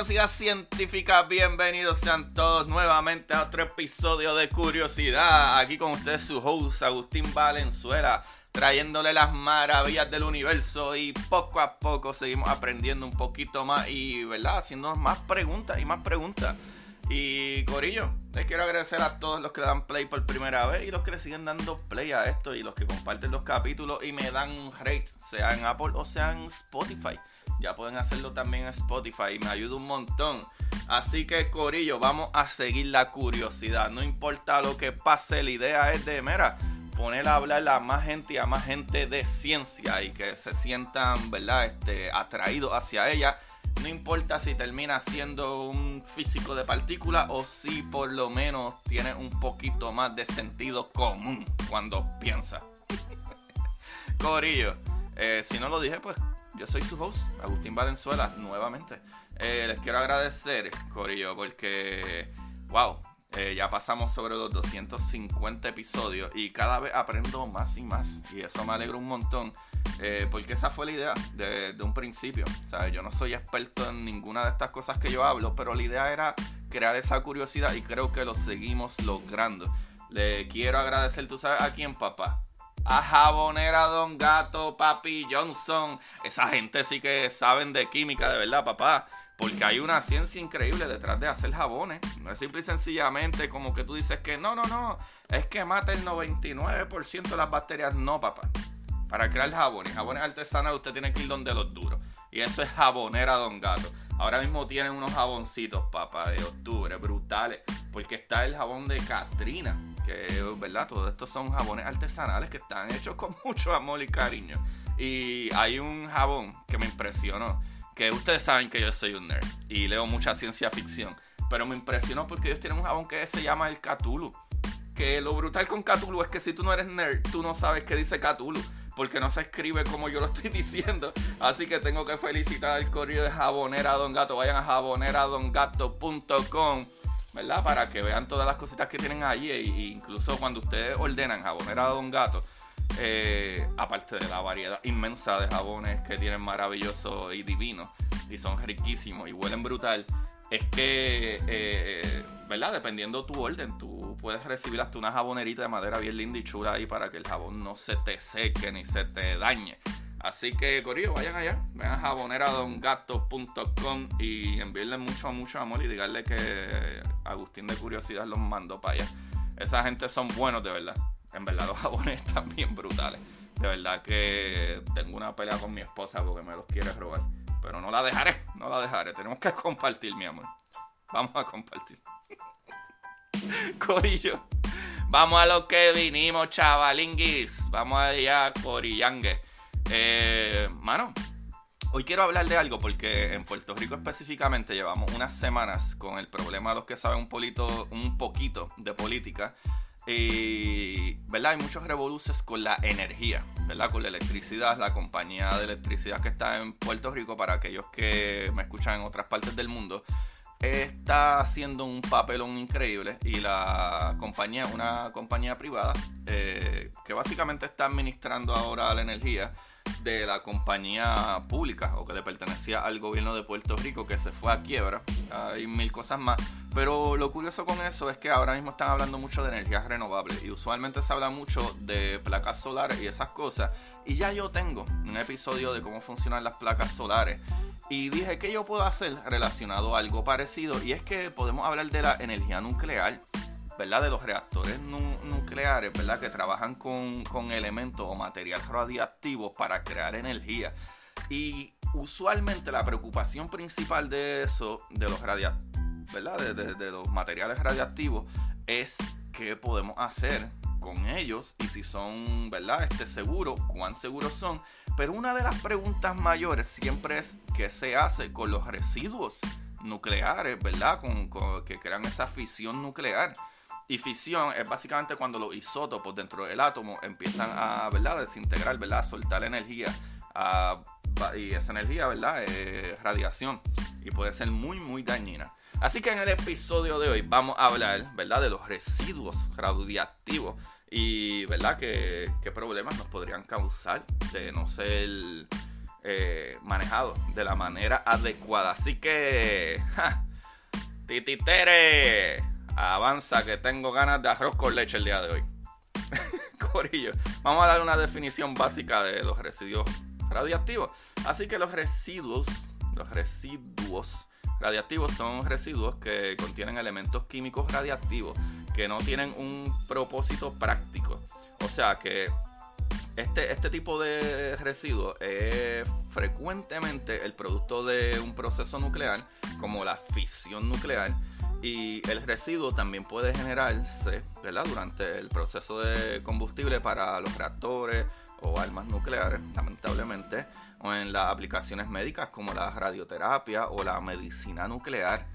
Curiosidad Científica, bienvenidos sean todos nuevamente a otro episodio de Curiosidad. Aquí con ustedes su host Agustín Valenzuela, trayéndole las maravillas del universo y poco a poco seguimos aprendiendo un poquito más y, ¿verdad? Haciéndonos más preguntas y más preguntas. Y Corillo, les quiero agradecer a todos los que dan play por primera vez y los que le siguen dando play a esto y los que comparten los capítulos y me dan rate, sea en Apple o sea en Spotify. Ya pueden hacerlo también en Spotify, me ayuda un montón. Así que Corillo, vamos a seguir la curiosidad. No importa lo que pase, la idea es de, mira, poner a hablar a más gente y a más gente de ciencia y que se sientan, ¿verdad? Este, atraídos hacia ella. No importa si termina siendo un físico de partículas o si por lo menos tiene un poquito más de sentido común cuando piensa. Corillo, eh, si no lo dije, pues yo soy su host, Agustín Valenzuela, nuevamente. Eh, les quiero agradecer, Corillo, porque, wow, eh, ya pasamos sobre los 250 episodios y cada vez aprendo más y más. Y eso me alegra un montón. Eh, porque esa fue la idea de, un principio. O yo no soy experto en ninguna de estas cosas que yo hablo, pero la idea era crear esa curiosidad y creo que lo seguimos logrando. Le quiero agradecer, tú sabes a quién, papá. A Jabonera Don Gato, Papi Johnson. Esa gente sí que saben de química, de verdad, papá. Porque hay una ciencia increíble detrás de hacer jabones. No es simple y sencillamente como que tú dices que no, no, no. Es que mata el 99% de las bacterias. No, papá. Para crear jabones, jabones artesanales, usted tiene que ir donde los duros. Y eso es Jabonera Don Gato. Ahora mismo tienen unos jaboncitos, papá, de octubre, brutales. Porque está el jabón de Katrina. Que, ¿verdad? Todos estos son jabones artesanales que están hechos con mucho amor y cariño. Y hay un jabón que me impresionó. Que ustedes saben que yo soy un nerd. Y leo mucha ciencia ficción. Pero me impresionó porque ellos tienen un jabón que se llama el Cthulhu. Que lo brutal con Cthulhu es que si tú no eres nerd, tú no sabes qué dice Cthulhu porque no se escribe como yo lo estoy diciendo. Así que tengo que felicitar al correo de Jabonera Don Gato. Vayan a jaboneradongato.com, ¿verdad? Para que vean todas las cositas que tienen allí. E incluso cuando ustedes ordenan Jabonera Don Gato, eh, aparte de la variedad inmensa de jabones que tienen maravilloso y divino y son riquísimos y huelen brutal, es que, eh, ¿verdad? Dependiendo tu orden, tú puedes recibir hasta una jabonerita de madera bien linda y chula ahí para que el jabón no se te seque ni se te dañe. Así que, Corillo, vayan allá, vayan a jaboneradongato.com y envíenle mucho, mucho amor y díganle que Agustín de Curiosidad los mandó para allá. Esa gente son buenos, de verdad. En verdad, los jabones están bien brutales. De verdad que tengo una pelea con mi esposa porque me los quiere robar. Pero no la dejaré, no la dejaré. Tenemos que compartir, mi amor. Vamos a compartir. Corillo. Vamos a lo que vinimos, chavalinguis. Vamos allá, Corillangue. Eh, mano, hoy quiero hablar de algo porque en Puerto Rico específicamente llevamos unas semanas con el problema de los que saben un, un poquito de política. Y, ¿verdad? Hay muchos revoluces con la energía, ¿verdad? Con la electricidad, la compañía de electricidad que está en Puerto Rico, para aquellos que me escuchan en otras partes del mundo, está haciendo un papelón increíble y la compañía, una compañía privada, eh, que básicamente está administrando ahora la energía de la compañía pública o que le pertenecía al gobierno de Puerto Rico que se fue a quiebra. Hay mil cosas más. Pero lo curioso con eso es que ahora mismo están hablando mucho de energías renovables y usualmente se habla mucho de placas solares y esas cosas. Y ya yo tengo un episodio de cómo funcionan las placas solares. Y dije que yo puedo hacer relacionado a algo parecido. Y es que podemos hablar de la energía nuclear, ¿verdad? De los reactores nucleares, ¿verdad? Que trabajan con, con elementos o material radiactivo para crear energía. Y usualmente la preocupación principal de eso, de los ¿verdad? De, los materiales radiactivos, es qué podemos hacer con ellos y si son, ¿verdad? Este seguro, cuán seguros son. Pero una de las preguntas mayores siempre es qué se hace con los residuos nucleares, ¿verdad? Con, que crean esa fisión nuclear. Y fisión es básicamente cuando los isótopos dentro del átomo empiezan a, ¿verdad? Desintegrar, ¿verdad? A soltar energía. y esa energía, ¿verdad? Es radiación. Y puede ser muy, muy dañina. Así que en el episodio de hoy vamos a hablar, ¿verdad? De los residuos radiactivos y, ¿verdad? ¿Qué, problemas nos podrían causar de no ser eh, manejados de la manera adecuada. Así que, tititere, avanza que tengo ganas de arroz con leche el día de hoy. Corillo, vamos a dar una definición básica de los residuos radiactivos. Así que los residuos, los residuos radiactivos son residuos que contienen elementos químicos radiactivos que no tienen un propósito práctico. O sea que este, este tipo de residuos es frecuentemente el producto de un proceso nuclear, como la fisión nuclear, y el residuo también puede generarse ¿verdad? durante el proceso de combustible para los reactores o armas nucleares, lamentablemente o en las aplicaciones médicas como la radioterapia o la medicina nuclear.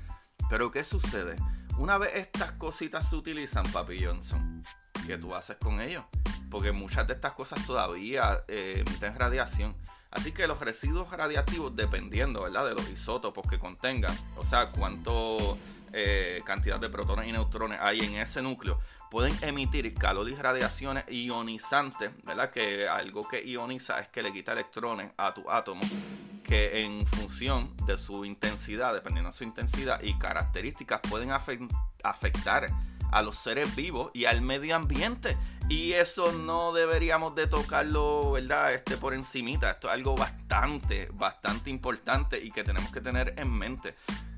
Pero ¿qué sucede? Una vez estas cositas se utilizan, Papi Johnson, ¿qué tú haces con ellos? Porque muchas de estas cosas todavía eh, emiten radiación. Así que los residuos radiactivos, dependiendo ¿verdad? de los isótopos que contengan, o sea, cuánto eh, cantidad de protones y neutrones hay en ese núcleo, pueden emitir calor y radiaciones ionizantes, ¿verdad? Que algo que ioniza es que le quita electrones a tu átomo, que en función de su intensidad, dependiendo de su intensidad y características, pueden afectar a los seres vivos y al medio ambiente. Y eso no deberíamos de tocarlo, ¿verdad? Este por encimita. Esto es algo bastante, bastante importante y que tenemos que tener en mente.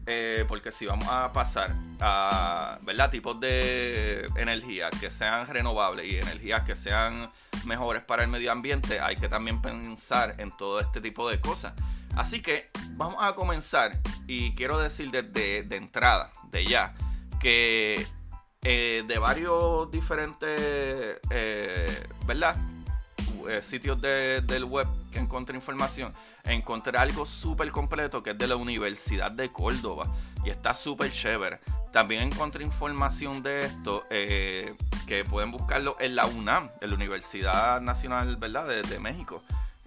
Eh, porque si vamos a pasar a ¿verdad? tipos de energía que sean renovables y energías que sean mejores para el medio ambiente, hay que también pensar en todo este tipo de cosas. Así que vamos a comenzar y quiero decir desde de entrada, de ya, que eh, de varios diferentes, eh, ¿verdad? Sitios del web que encontré información, encontré algo súper completo que es de la Universidad de Córdoba y está súper chévere. También encontré información de esto eh, que pueden buscarlo en la UNAM, en la Universidad Nacional ¿verdad? De, México.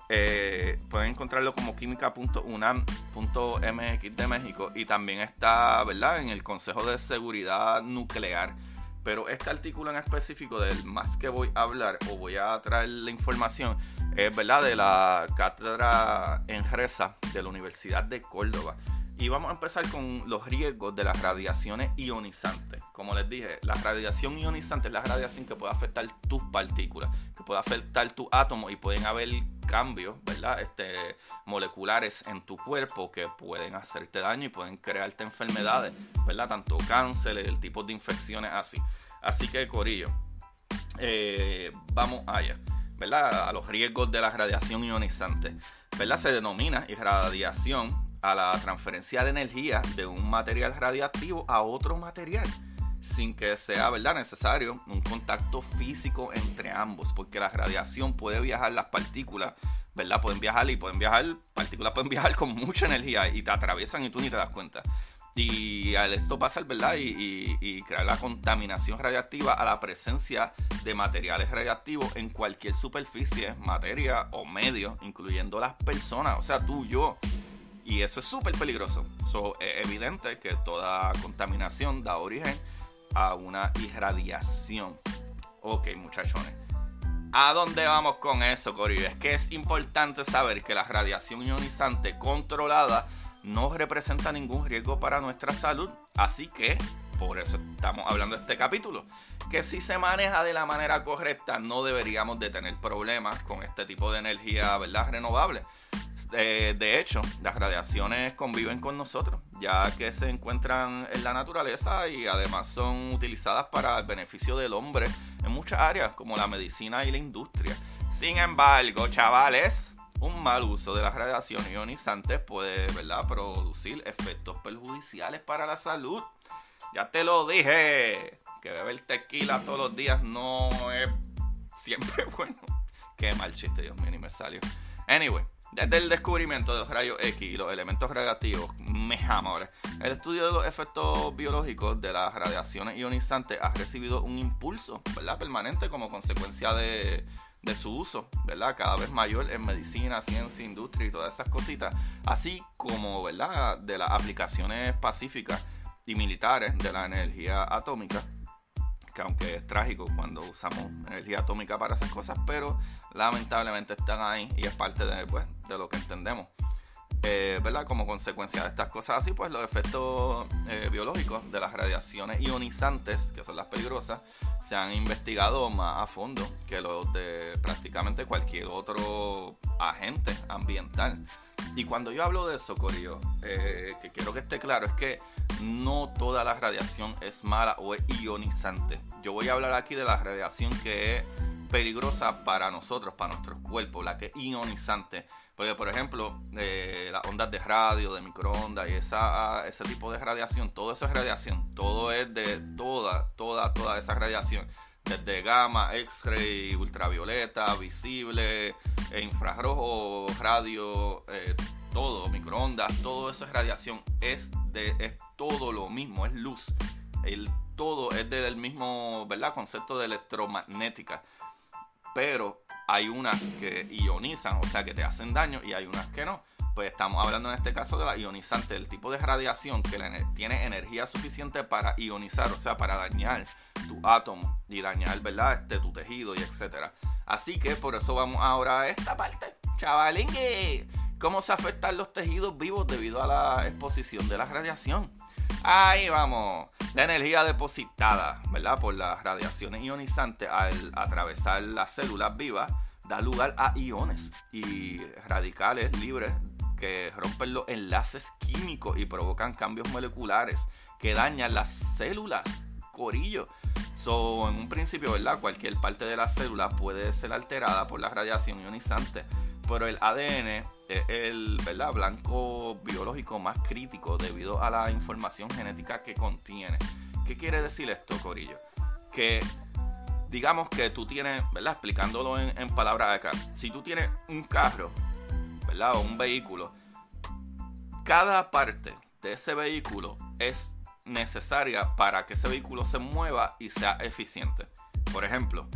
Eh, pueden encontrarlo como química.unam.mx de México y también está ¿verdad? en el Consejo de Seguridad Nuclear. Pero este artículo en específico del más que voy a hablar o voy a traer la información es verdad de la cátedra en Reza de la Universidad de Córdoba. Y vamos a empezar con los riesgos de las radiaciones ionizantes. Como les dije, la radiación ionizante es la radiación que puede afectar tus partículas, que puede afectar tu átomo y pueden haber cambios, ¿verdad? Este, moleculares en tu cuerpo que pueden hacerte daño y pueden crearte enfermedades, ¿verdad? Tanto cáncer, el tipo de infecciones así. Así que, Corillo, eh, vamos allá. ¿verdad? A los riesgos de la radiación ionizante. ¿verdad? Se denomina irradiación a la transferencia de energía de un material radiactivo a otro material sin que sea ¿verdad? necesario un contacto físico entre ambos, porque la radiación puede viajar, las partículas, ¿verdad? Pueden viajar y pueden viajar, partículas pueden viajar con mucha energía y te atraviesan y tú ni te das cuenta. Y al esto pasa, ¿verdad? Y, y, crear la contaminación radiactiva a la presencia de materiales radiactivos en cualquier superficie, materia o medio, incluyendo las personas, o sea, tú, yo. Y eso es súper peligroso. es evidente que toda contaminación da origen a una irradiación. Ok, muchachones. ¿A dónde vamos con eso, Corillo? Es que es importante saber que la radiación ionizante controlada no representa ningún riesgo para nuestra salud. Así que por eso estamos hablando de este capítulo. Que si se maneja de la manera correcta, no deberíamos de tener problemas con este tipo de energía, ¿verdad? Renovable. Eh, de hecho, las radiaciones conviven con nosotros, ya que se encuentran en la naturaleza y además son utilizadas para el beneficio del hombre en muchas áreas, como la medicina y la industria. Sin embargo, chavales, un mal uso de las radiaciones ionizantes puede ¿verdad? producir efectos perjudiciales para la salud. Ya te lo dije, que beber tequila todos los días no es siempre bueno. Qué mal chiste, Dios mío, ni me salió. Anyway, desde el descubrimiento de los rayos X y los elementos radiactivos, mejor, el estudio de los efectos biológicos de las radiaciones ionizantes ha recibido un impulso ¿verdad? permanente como consecuencia de, de su uso, ¿verdad? Cada vez mayor en medicina, ciencia, industria y todas esas cositas, así como, ¿verdad? De las aplicaciones pacíficas y militares de la energía atómica, que aunque es trágico cuando usamos energía atómica para esas cosas, pero lamentablemente están ahí y es parte de, pues, de lo que entendemos. Eh, ¿verdad? Como consecuencia de estas cosas así, pues los efectos eh, biológicos de las radiaciones ionizantes, que son las peligrosas, se han investigado más a fondo que los de prácticamente cualquier otro agente ambiental. Y cuando yo hablo de eso, Corio, eh, que quiero que esté claro, es que no toda la radiación es mala o es ionizante. Yo voy a hablar aquí de la radiación que es peligrosa para nosotros, para nuestros cuerpos, la que es ionizante. Porque, por ejemplo, eh, las ondas de radio, de microondas y esa, ese tipo de radiación, todo eso es radiación. Todo es de toda, toda, toda esa radiación. Desde gamma, X-ray, ultravioleta, visible, infrarrojo, radio, eh, todo, microondas, todo eso es radiación. Es, de, es todo lo mismo, es luz. El todo es del mismo, ¿verdad? Concepto de electromagnética pero hay unas que ionizan, o sea que te hacen daño, y hay unas que no. Pues estamos hablando en este caso de la ionizante, el tipo de radiación que tiene energía suficiente para ionizar, o sea, para dañar tu átomo y dañar, ¿verdad? Este, tu tejido y etcétera. Así que por eso vamos ahora a esta parte, chavalingue. ¿Cómo se afectan los tejidos vivos debido a la exposición de la radiación? Ahí vamos. La energía depositada, ¿verdad? Por las radiaciones ionizantes al atravesar las células vivas da lugar a iones y radicales libres que rompen los enlaces químicos y provocan cambios moleculares que dañan las células. Corillo. So, en un principio, ¿verdad? Cualquier parte de la célula puede ser alterada por la radiación ionizante, pero el ADN es el ¿verdad? blanco biológico más crítico debido a la información genética que contiene. ¿Qué quiere decir esto, Corillo? Que digamos que tú tienes, ¿verdad? Explicándolo en, en palabras acá. Si tú tienes un carro, ¿verdad? O un vehículo, cada parte de ese vehículo es necesaria para que ese vehículo se mueva y sea eficiente. Por ejemplo,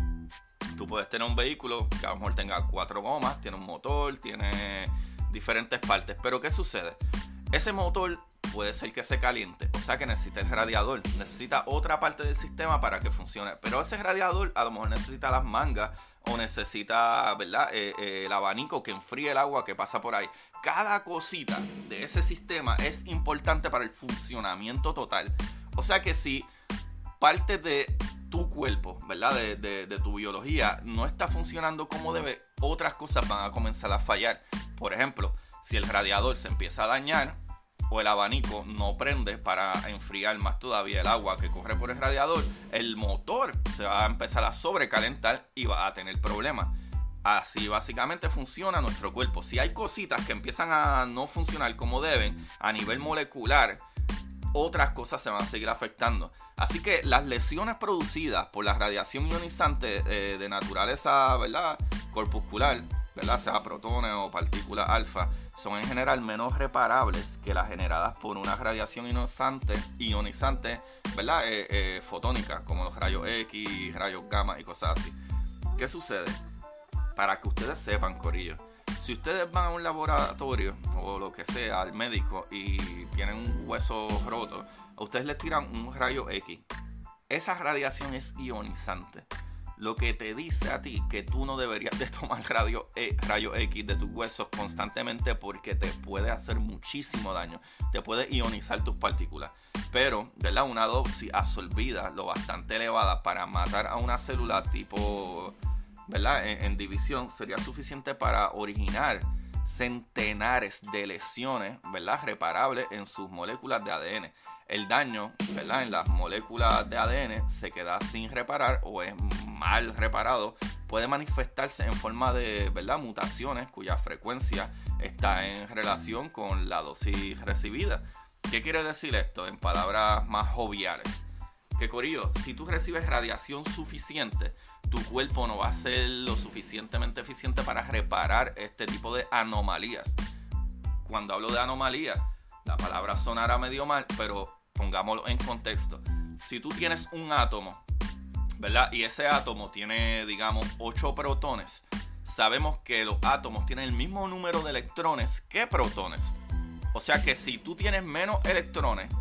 Tú puedes tener un vehículo que a lo mejor tenga cuatro gomas, tiene un motor, tiene diferentes partes. Pero ¿qué sucede? Ese motor puede ser que se caliente, o sea que necesita el radiador, necesita otra parte del sistema para que funcione. Pero ese radiador a lo mejor necesita las mangas o necesita, ¿verdad? Eh, eh, el abanico que enfríe el agua que pasa por ahí. Cada cosita de ese sistema es importante para el funcionamiento total. O sea que si parte de tu cuerpo, ¿verdad? De, tu biología no está funcionando como debe, otras cosas van a comenzar a fallar. Por ejemplo, si el radiador se empieza a dañar o el abanico no prende para enfriar más todavía el agua que corre por el radiador, el motor se va a empezar a sobrecalentar y va a tener problemas. Así básicamente funciona nuestro cuerpo. Si hay cositas que empiezan a no funcionar como deben a nivel molecular, otras cosas se van a seguir afectando. Así que las lesiones producidas por la radiación ionizante eh, de naturaleza, ¿verdad? Corpuscular, ¿verdad? Sea protones o partículas alfa, son en general menos reparables que las generadas por una radiación ionizante, ¿verdad? Eh, eh, fotónica, como los rayos X, rayos gamma y cosas así. ¿Qué sucede? Para que ustedes sepan, Corillo si ustedes van a un laboratorio o lo que sea, al médico y tienen un hueso roto, a ustedes les tiran un rayo X. Esa radiación es ionizante. Lo que te dice a ti que tú no deberías de tomar radio, eh, rayo X de tus huesos constantemente porque te puede hacer muchísimo daño. Te puede ionizar tus partículas. Pero, ¿verdad? Una dosis absorbida lo bastante elevada para matar a una célula tipo En, división sería suficiente para originar centenares de lesiones, ¿verdad? Reparables en sus moléculas de ADN. El daño, ¿verdad? En las moléculas de ADN se queda sin reparar o es mal reparado. Puede manifestarse en forma de, ¿verdad? Mutaciones cuya frecuencia está en relación con la dosis recibida. ¿Qué quiere decir esto en palabras más joviales? Que Corillo, si tú recibes radiación suficiente, tu cuerpo no va a ser lo suficientemente eficiente para reparar este tipo de anomalías. Cuando hablo de anomalías, la palabra sonará medio mal, pero pongámoslo en contexto. Si tú tienes un átomo, ¿verdad? Y ese átomo tiene, digamos, 8 protones, sabemos que los átomos tienen el mismo número de electrones que protones. O sea que si tú tienes menos electrones,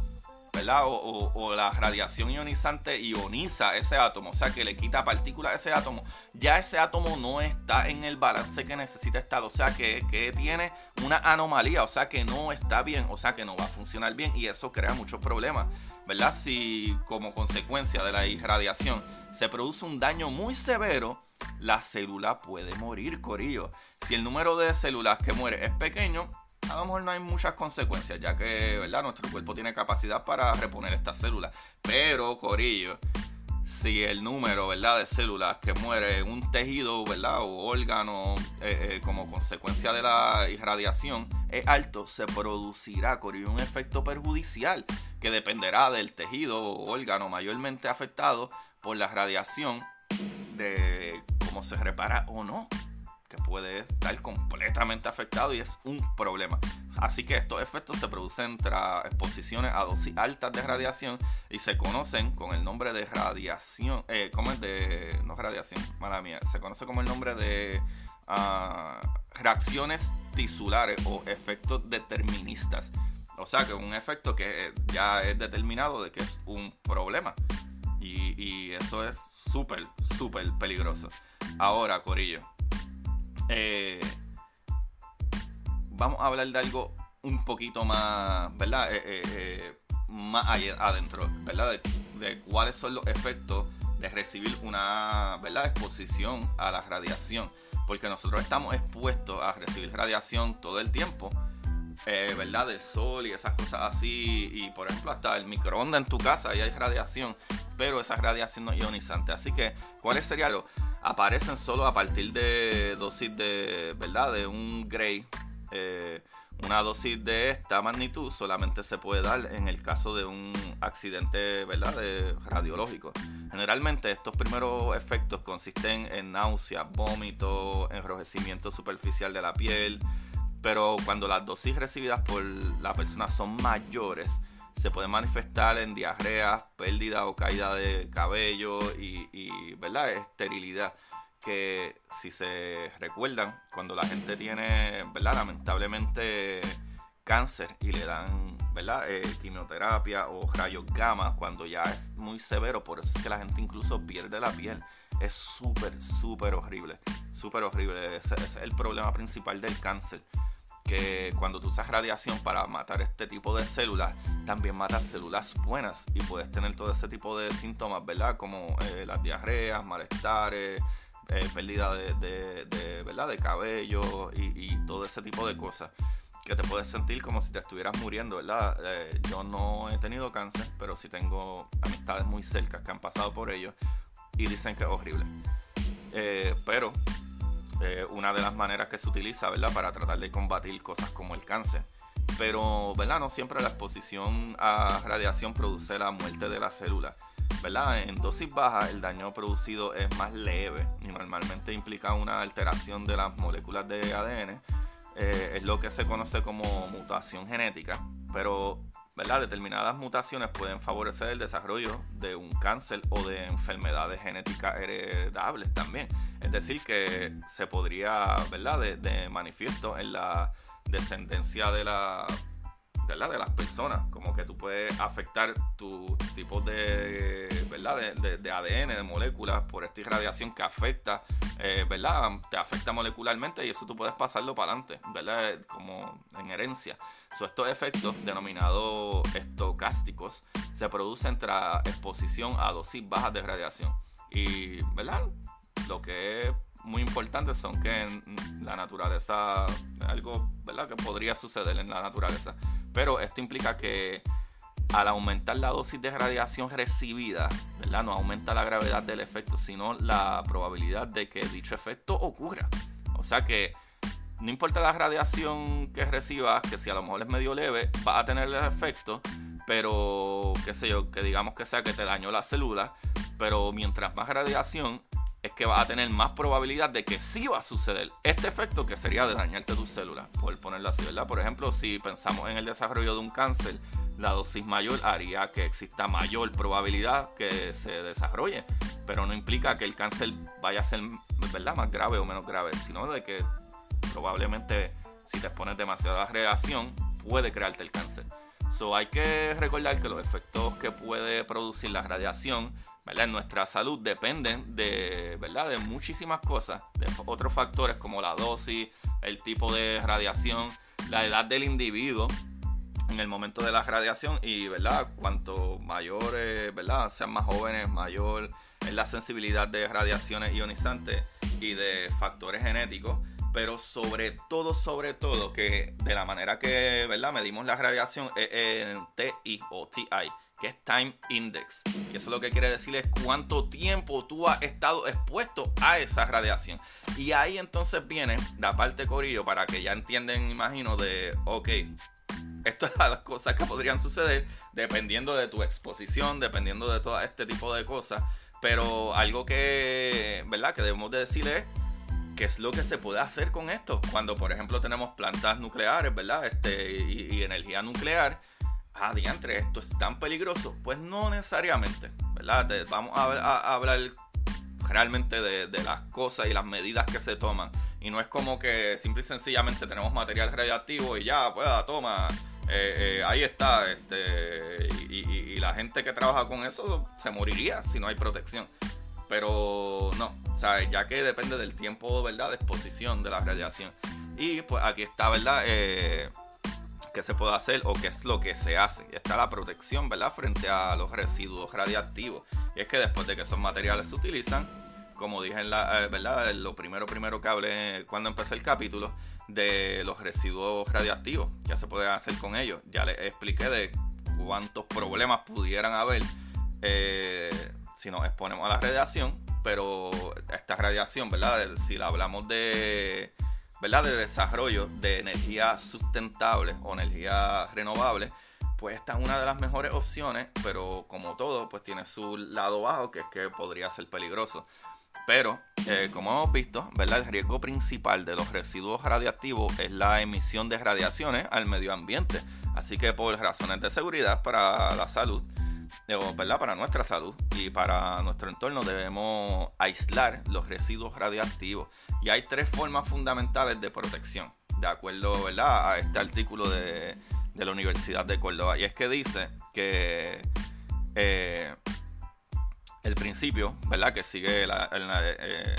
¿verdad? O, la radiación ionizante ioniza ese átomo, o sea que le quita partículas a ese átomo, ya ese átomo no está en el balance que necesita estar, o sea que, que tiene una anomalía, o sea que no está bien, o sea que no va a funcionar bien y eso crea muchos problemas, ¿verdad? Si como consecuencia de la irradiación se produce un daño muy severo, la célula puede morir, corillo. Si el número de células que muere es pequeño, a lo mejor no hay muchas consecuencias, ya que, ¿verdad? Nuestro cuerpo tiene capacidad para reponer estas células. Pero, Corillo, si el número, ¿verdad? De células que muere en un tejido, ¿verdad? O órgano eh, eh, como consecuencia de la irradiación es alto, se producirá, Corillo, un efecto perjudicial que dependerá del tejido o órgano mayormente afectado por la radiación de cómo se repara o no puede estar completamente afectado y es un problema. Así que estos efectos se producen tras exposiciones a dosis altas de radiación y se conocen con el nombre de radiación, eh, ¿cómo es de, no radiación, mala mía, se conoce como el nombre de ah, reacciones tisulares o efectos deterministas. O sea que un efecto que ya es determinado de que es un problema. Y, y eso es súper, súper peligroso. Ahora, Corillo, eh, vamos a hablar de algo un poquito más, ¿verdad? Eh, eh, más adentro, ¿verdad? De, cuáles son los efectos de recibir una, ¿verdad? Exposición a la radiación. Porque nosotros estamos expuestos a recibir radiación todo el tiempo. ¿verdad? Del sol y esas cosas así. Y por ejemplo, hasta el microondas en tu casa, ahí hay radiación, pero esa radiación no ionizante. Así que, ¿cuáles serían los? aparecen solo a partir de dosis de, ¿verdad? De un gray. Eh, una dosis de esta magnitud solamente se puede dar en el caso de un accidente ¿verdad? Radiológico. Generalmente estos primeros efectos consisten en náusea, vómito, enrojecimiento superficial de la piel, pero cuando las dosis recibidas por la persona son mayores, se puede manifestar en diarrea, pérdida o caída de cabello y, ¿verdad? esterilidad. Que si se recuerdan, cuando la gente tiene, ¿verdad? lamentablemente cáncer y le dan ¿verdad? Eh, quimioterapia o rayos gamma cuando ya es muy severo, por eso es que la gente incluso pierde la piel. Es súper, súper horrible, súper horrible. ese es el problema principal del cáncer que cuando tú usas radiación para matar este tipo de células, también matas células buenas y puedes tener todo ese tipo de síntomas, ¿verdad? Como eh, las diarreas, malestares, eh, pérdida de, ¿verdad? de cabello y, todo ese tipo de cosas. Que te puedes sentir como si te estuvieras muriendo, ¿verdad? Eh, yo no he tenido cáncer, pero sí tengo amistades muy cercas que han pasado por ello y dicen que es horrible. pero eh, una de las maneras que se utiliza, ¿verdad? Para tratar de combatir cosas como el cáncer. Pero, ¿verdad? No siempre la exposición a radiación produce la muerte de la célula. ¿verdad? En dosis bajas el daño producido es más leve y normalmente implica una alteración de las moléculas de ADN. Eh, es lo que se conoce como mutación genética, pero ¿verdad? determinadas mutaciones pueden favorecer el desarrollo de un cáncer o de enfermedades genéticas heredables también. Es decir, que se podría, ¿verdad?, de, manifiesto en la descendencia de la de las personas, como que tú puedes afectar tu tipo de, ¿verdad? De, ADN, de moléculas por esta irradiación que afecta, eh, ¿verdad? Te afecta molecularmente y eso tú puedes pasarlo para adelante, ¿verdad? Como en herencia. Estos efectos denominados estocásticos se producen tras exposición a dosis bajas de radiación. Y, ¿verdad? Lo que es muy importantes son que en la naturaleza, algo ¿verdad? que podría suceder en la naturaleza, pero esto implica que al aumentar la dosis de radiación recibida, ¿verdad? no aumenta la gravedad del efecto, sino la probabilidad de que dicho efecto ocurra. O sea que no importa la radiación que recibas, que si a lo mejor es medio leve, va a tener el efecto, pero qué sé yo, que digamos que sea que te dañó la célula, pero mientras más radiación, es que vas a tener más probabilidad de que sí va a suceder este efecto que sería de dañarte tus células, por ponerlo así, ¿verdad? Por ejemplo, si pensamos en el desarrollo de un cáncer, la dosis mayor haría que exista mayor probabilidad que se desarrolle, pero no implica que el cáncer vaya a ser, ¿verdad? Más grave o menos grave, sino de que probablemente si te pones demasiada radiación puede crearte el cáncer. So, hay que recordar que los efectos que puede producir la radiación en nuestra salud dependen de, ¿verdad? de muchísimas cosas, de otros factores como la dosis, el tipo de radiación, la edad del individuo en el momento de la radiación y ¿verdad? cuanto mayores, ¿verdad? sean más jóvenes, mayor es la sensibilidad de radiaciones ionizantes y de factores genéticos pero sobre todo, sobre todo, que de la manera que ¿verdad? medimos la radiación es en TI o TI, que es Time Index. Y eso lo que quiere decir es cuánto tiempo tú has estado expuesto a esa radiación. Y ahí entonces viene la parte corillo para que ya entienden, imagino, de, ok, esto es las cosas que podrían suceder dependiendo de tu exposición, dependiendo de todo este tipo de cosas. Pero algo que, ¿verdad? Que debemos de decir es ¿Qué es lo que se puede hacer con esto? Cuando, por ejemplo, tenemos plantas nucleares, ¿verdad? Este, y, energía nuclear. Ah, diantre, esto es tan peligroso. Pues no necesariamente, ¿verdad? vamos a, hablar realmente de, las cosas y las medidas que se toman. Y no es como que simple y sencillamente tenemos material radiactivo y ya, pues, ah, toma, eh, eh, ahí está. Este, y la gente que trabaja con eso se moriría si no hay protección. Pero no, ya que depende del tiempo, ¿verdad? De exposición de la radiación. Y pues aquí está, ¿verdad? Eh, qué se puede hacer o qué es lo que se hace. Está la protección, ¿verdad? Frente a los residuos radiactivos. Y es que después de que esos materiales se utilizan, como dije en la, eh, ¿verdad? Lo primero, primero que hablé cuando empecé el capítulo, de los residuos radiactivos, ya se puede hacer con ellos. Ya les expliqué de cuántos problemas pudieran haber. Eh, si nos exponemos a la radiación, pero esta radiación, ¿verdad? Si la hablamos de, ¿verdad? De desarrollo de energía sustentable o energía renovable, pues esta es una de las mejores opciones, pero como todo, pues tiene su lado bajo, que es que podría ser peligroso. Pero, eh, como hemos visto, ¿verdad? el riesgo principal de los residuos radiactivos es la emisión de radiaciones al medio ambiente. Así que por razones de seguridad para la salud, ¿verdad? Para nuestra salud y para nuestro entorno debemos aislar los residuos radioactivos. Y hay tres formas fundamentales de protección, de acuerdo ¿verdad? a este artículo de, la Universidad de Córdoba. Y es que dice que eh, el principio, ¿verdad? Que sigue eh,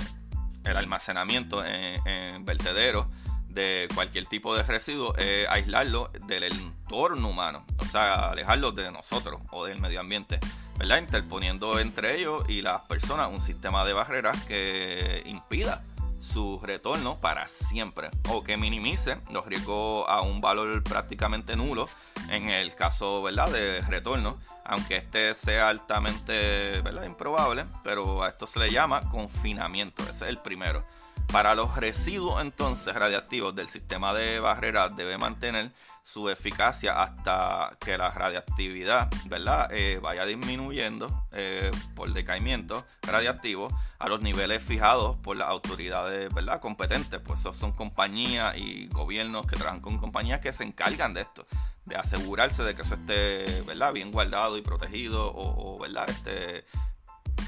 el almacenamiento en, en vertederos de cualquier tipo de residuo es aislarlo del entorno humano, o sea, alejarlo de nosotros o del medio ambiente, ¿verdad? Interponiendo entre ellos y las personas un sistema de barreras que impida su retorno para siempre o que minimice los riesgos a un valor prácticamente nulo en el caso ¿verdad? de retorno, aunque este sea altamente ¿verdad? improbable, pero a esto se le llama confinamiento, ese es el primero. Para los residuos entonces radiactivos del sistema de barrera debe mantener su eficacia hasta que la radiactividad ¿verdad? Eh, vaya disminuyendo eh, por decaimiento radiactivo a los niveles fijados por las autoridades ¿verdad? competentes. Pues son compañías y gobiernos que trabajan con compañías que se encargan de esto, de asegurarse de que eso esté ¿verdad? bien guardado y protegido o, ¿verdad? Este,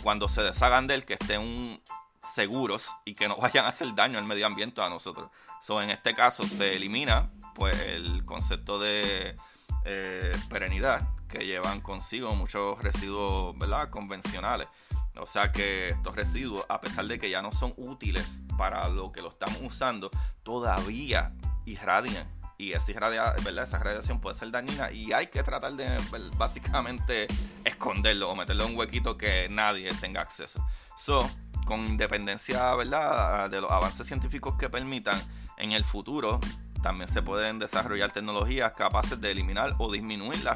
cuando se deshagan de él que esté un seguros y que no vayan a hacer daño al medio ambiente a nosotros. So, en este caso se elimina pues el concepto de eh, perenidad que llevan consigo muchos residuos ¿verdad? convencionales. O sea que estos residuos, a pesar de que ya no son útiles para lo que lo estamos usando, todavía irradian. Y esa, ¿verdad? esa radiación puede ser dañina y hay que tratar de básicamente esconderlo o meterlo en un huequito que nadie tenga acceso. So, con independencia, ¿verdad?, de los avances científicos que permitan, en el futuro también se pueden desarrollar tecnologías capaces de eliminar o disminuir la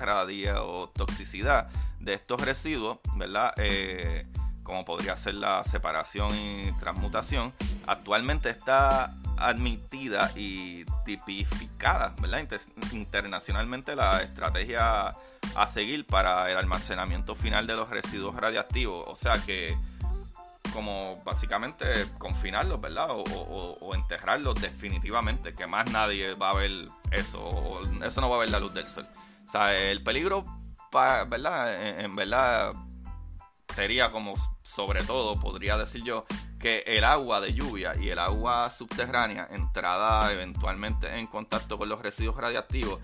toxicidad de estos residuos, ¿verdad? Eh, como podría ser la separación y transmutación. Actualmente está admitida y tipificada, ¿verdad? internacionalmente la estrategia a seguir para el almacenamiento final de los residuos radiactivos. O sea que como básicamente confinarlos, ¿verdad? O, enterrarlos definitivamente, que más nadie va a ver eso, eso no va a ver la luz del sol. O sea, el peligro, ¿verdad? En, verdad sería como, sobre todo, podría decir yo, que el agua de lluvia y el agua subterránea, entrada eventualmente en contacto con los residuos radiactivos,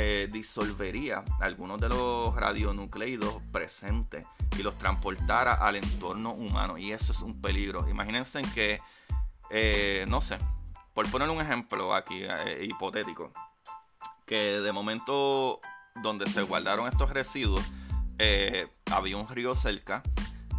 eh, disolvería algunos de los radionucleidos presentes y los transportara al entorno humano. Y eso es un peligro. Imagínense que, eh, no sé, por poner un ejemplo aquí eh, hipotético, que de momento donde se guardaron estos residuos, había un río cerca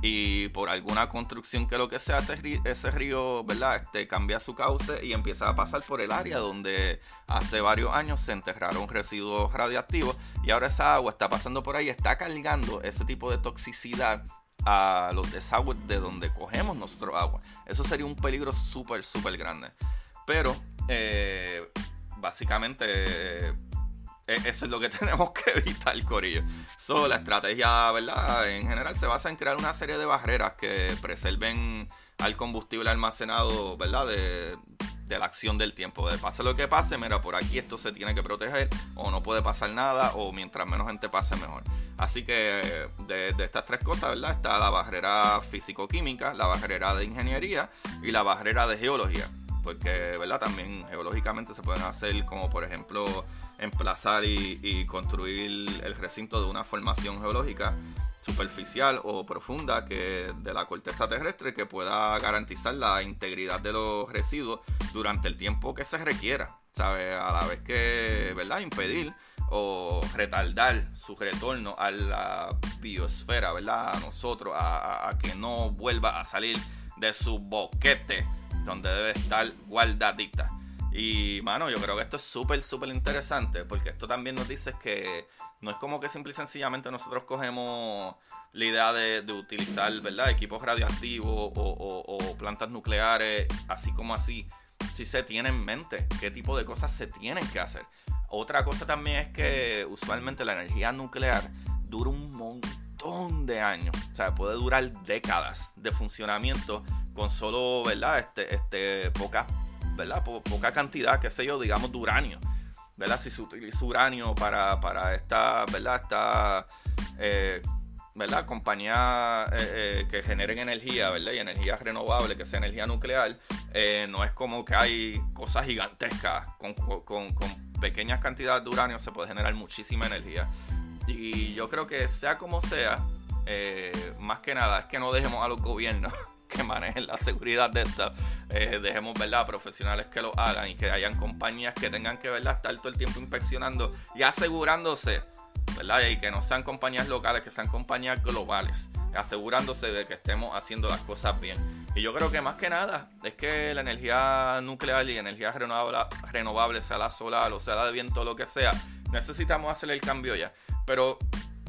y por alguna construcción que lo que sea, ese río, ¿verdad? Este, cambia su cauce y empieza a pasar por el área donde hace varios años se enterraron residuos radiactivos y ahora esa agua está pasando por ahí, está cargando ese tipo de toxicidad a los desagües de donde cogemos nuestro agua. Eso sería un peligro súper, súper grande. Pero, eh, básicamente eso es lo que tenemos que evitar, Corillo. So, la estrategia, ¿verdad? En general se basa en crear una serie de barreras que preserven al combustible almacenado, ¿verdad? De, la acción del tiempo. De pase lo que pase, mira, por aquí esto se tiene que proteger, o no puede pasar nada, o mientras menos gente pase, mejor. Así que de estas tres cosas, ¿verdad? Está la barrera físico-química, la barrera de ingeniería y la barrera de geología. Porque, ¿verdad? También geológicamente se pueden hacer como, por ejemplo, emplazar y, construir el recinto de una formación geológica superficial o profunda que de la corteza terrestre que pueda garantizar la integridad de los residuos durante el tiempo que se requiera, ¿sabe? A la vez que, ¿verdad? Impedir o retardar su retorno a la biosfera, ¿verdad? A nosotros, a que no vuelva a salir de su boquete donde debe estar guardadita. Y, mano, yo creo que esto es súper, súper interesante porque esto también nos dice que no es como que simple y sencillamente nosotros cogemos la idea de, utilizar, ¿verdad? Equipos radioactivos o, plantas nucleares, así como así. Si se tiene en mente qué tipo de cosas se tienen que hacer. Otra cosa también es que usualmente la energía nuclear dura un montón de años. O sea, puede durar décadas de funcionamiento con solo, ¿verdad? Este, este, pocas ¿verdad? poca cantidad, qué sé yo, digamos de uranio, ¿verdad? Si se utiliza uranio para, para esta, ¿verdad? Esta, eh, ¿verdad? Compañía eh, eh, que generen energía, ¿verdad? Y energía renovable, que sea energía nuclear, no es como que hay cosas gigantescas, con, con, con pequeñas cantidades de uranio se puede generar muchísima energía. Y yo creo que sea como sea, más que nada es que no dejemos a los gobiernos que manejen la seguridad de esta, eh, dejemos verdad profesionales que lo hagan y que hayan compañías que tengan que verdad estar todo el tiempo inspeccionando y asegurándose verdad y que no sean compañías locales que sean compañías globales asegurándose de que estemos haciendo las cosas bien. Y yo creo que más que nada es que la energía nuclear y energía renovable, renovable sea la solar o sea la de viento lo que sea necesitamos hacer el cambio ya. Pero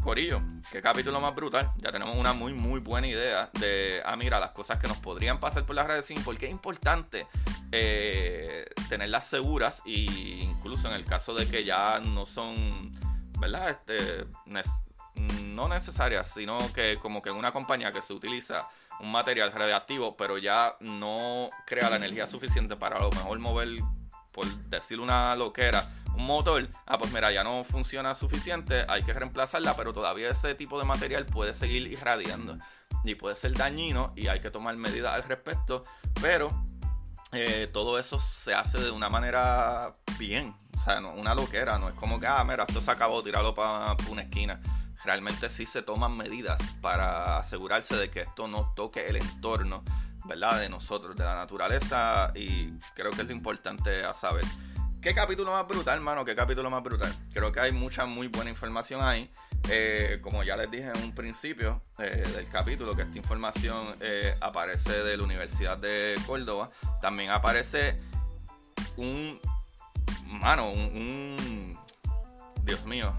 Corillo, qué capítulo más brutal. Ya tenemos una muy, muy buena idea de, ah, las cosas que nos podrían pasar por las redes y porque es importante eh, tenerlas seguras e incluso en el caso de que ya no son, ¿verdad? Este, no necesarias, sino que como que en una compañía que se utiliza un material radiactivo, pero ya no crea la energía suficiente para a lo mejor mover, por decir una loquera, un motor, ah, pues mira, ya no funciona suficiente, hay que reemplazarla, pero todavía ese tipo de material puede seguir irradiando y puede ser dañino y hay que tomar medidas al respecto, pero eh, todo eso se hace de una manera bien, o sea, no, una loquera, no es como que, ah, mira, esto se acabó, tirarlo para una esquina. Realmente sí se toman medidas para asegurarse de que esto no toque el entorno, ¿verdad? De nosotros, de la naturaleza, y creo que es lo importante a saber. ¿Qué capítulo más brutal, hermano? ¿Qué capítulo más brutal? Creo que hay mucha muy buena información ahí. Eh, como ya les dije en un principio eh, del capítulo, que esta información eh, aparece de la Universidad de Córdoba, también aparece un, mano, un, Dios mío,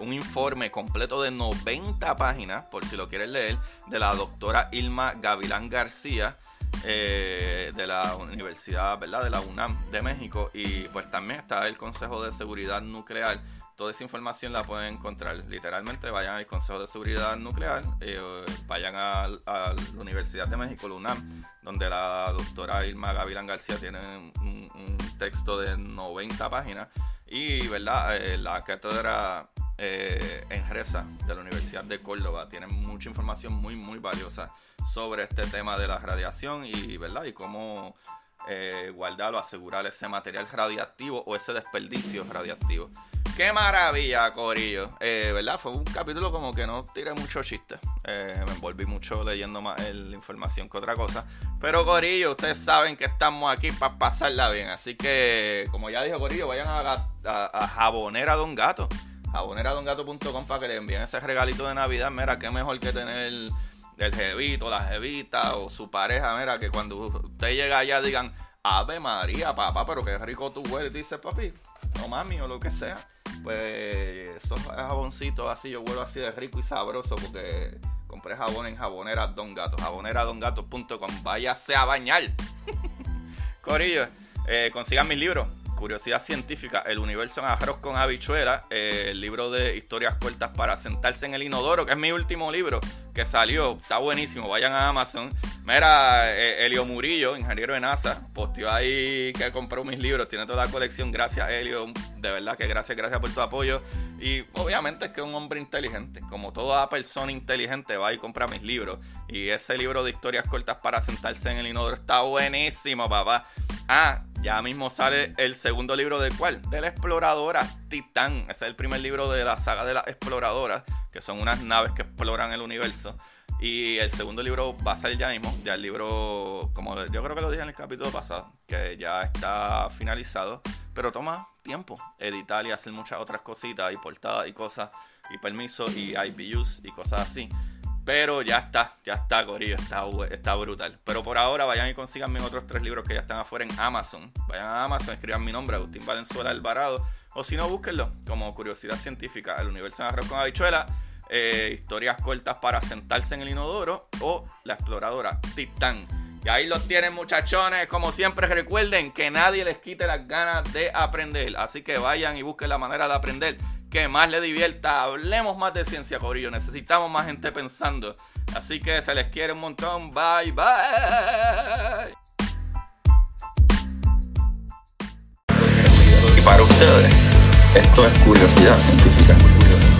un informe completo de 90 páginas, por si lo quieren leer, de la doctora Ilma Gavilán García, de la Universidad, ¿verdad? De la UNAM de México y pues también está el Consejo de Seguridad Nuclear toda esa información la pueden encontrar. Literalmente vayan al Consejo de Seguridad Nuclear, eh, vayan a, la Universidad de México, la UNAM, donde la doctora Irma Gavilán García tiene un, texto de 90 páginas. Y verdad, eh, la cátedra eh, en Reza de la Universidad de Córdoba tiene mucha información muy, muy valiosa sobre este tema de la radiación y, ¿verdad? y cómo guardar o asegurar ese material radiactivo o ese desperdicio radiactivo. Qué maravilla, Corillo. Eh, ¿Verdad? Fue un capítulo como que no tiré mucho chiste. Eh, me envolví mucho leyendo más la información que otra cosa. Pero, Corillo, ustedes saben que estamos aquí para pasarla bien. Así que, como ya dijo Corillo, vayan a, a, Jabonera Don Gato. Jaboneradongato.com para que le envíen ese regalito de Navidad. Mira, qué mejor que tener el jevito, la jevita o su pareja. Mira, que cuando usted llega allá digan, Ave María, papá, pero qué rico tu hueles. Dice, papi, o mami o lo que sea, pues esos jaboncitos así, yo vuelvo así de rico y sabroso porque compré jabón en jabonera Don Gato, jaboneradongato.com, váyase a bañar. Corillo, eh, consigan mis libros. Curiosidad científica, El universo en arroz con habichuela, eh, el libro de historias cortas para sentarse en el inodoro, que es mi último libro que salió, está buenísimo, vayan a Amazon. Mira, eh, Elio Murillo, ingeniero de NASA, posteó ahí que compró mis libros, tiene toda la colección, gracias Elio, de verdad que gracias, gracias por tu apoyo. Y obviamente es que es un hombre inteligente, como toda persona inteligente va y compra mis libros. Y ese libro de historias cortas para sentarse en el inodoro está buenísimo, papá. Ah, ya mismo sale el segundo libro de cuál? De la exploradora Titán. Ese es el primer libro de la saga de las exploradoras, que son unas naves que exploran el universo. Y el segundo libro va a salir ya mismo. Ya el libro, como yo creo que lo dije en el capítulo pasado, que ya está finalizado. Pero toma tiempo editar y hacer muchas otras cositas, y portadas y cosas, y permisos, y IBUs y cosas así. Pero ya está, ya está, Corillo, está, está brutal. Pero por ahora vayan y consigan mis otros tres libros que ya están afuera en Amazon. Vayan a Amazon, escriban mi nombre, Agustín Valenzuela Alvarado. O si no, búsquenlo como Curiosidad Científica, El Universo en Arroz con Habichuela eh, historias cortas para sentarse en el inodoro o La Exploradora Titán. Y ahí los tienen muchachones, como siempre recuerden que nadie les quite las ganas de aprender, así que vayan y busquen la manera de aprender que más les divierta. Hablemos más de ciencia, Corillo, necesitamos más gente pensando. Así que se les quiere un montón, bye bye. para ustedes. Esto es curiosidad científica. Curiosidad.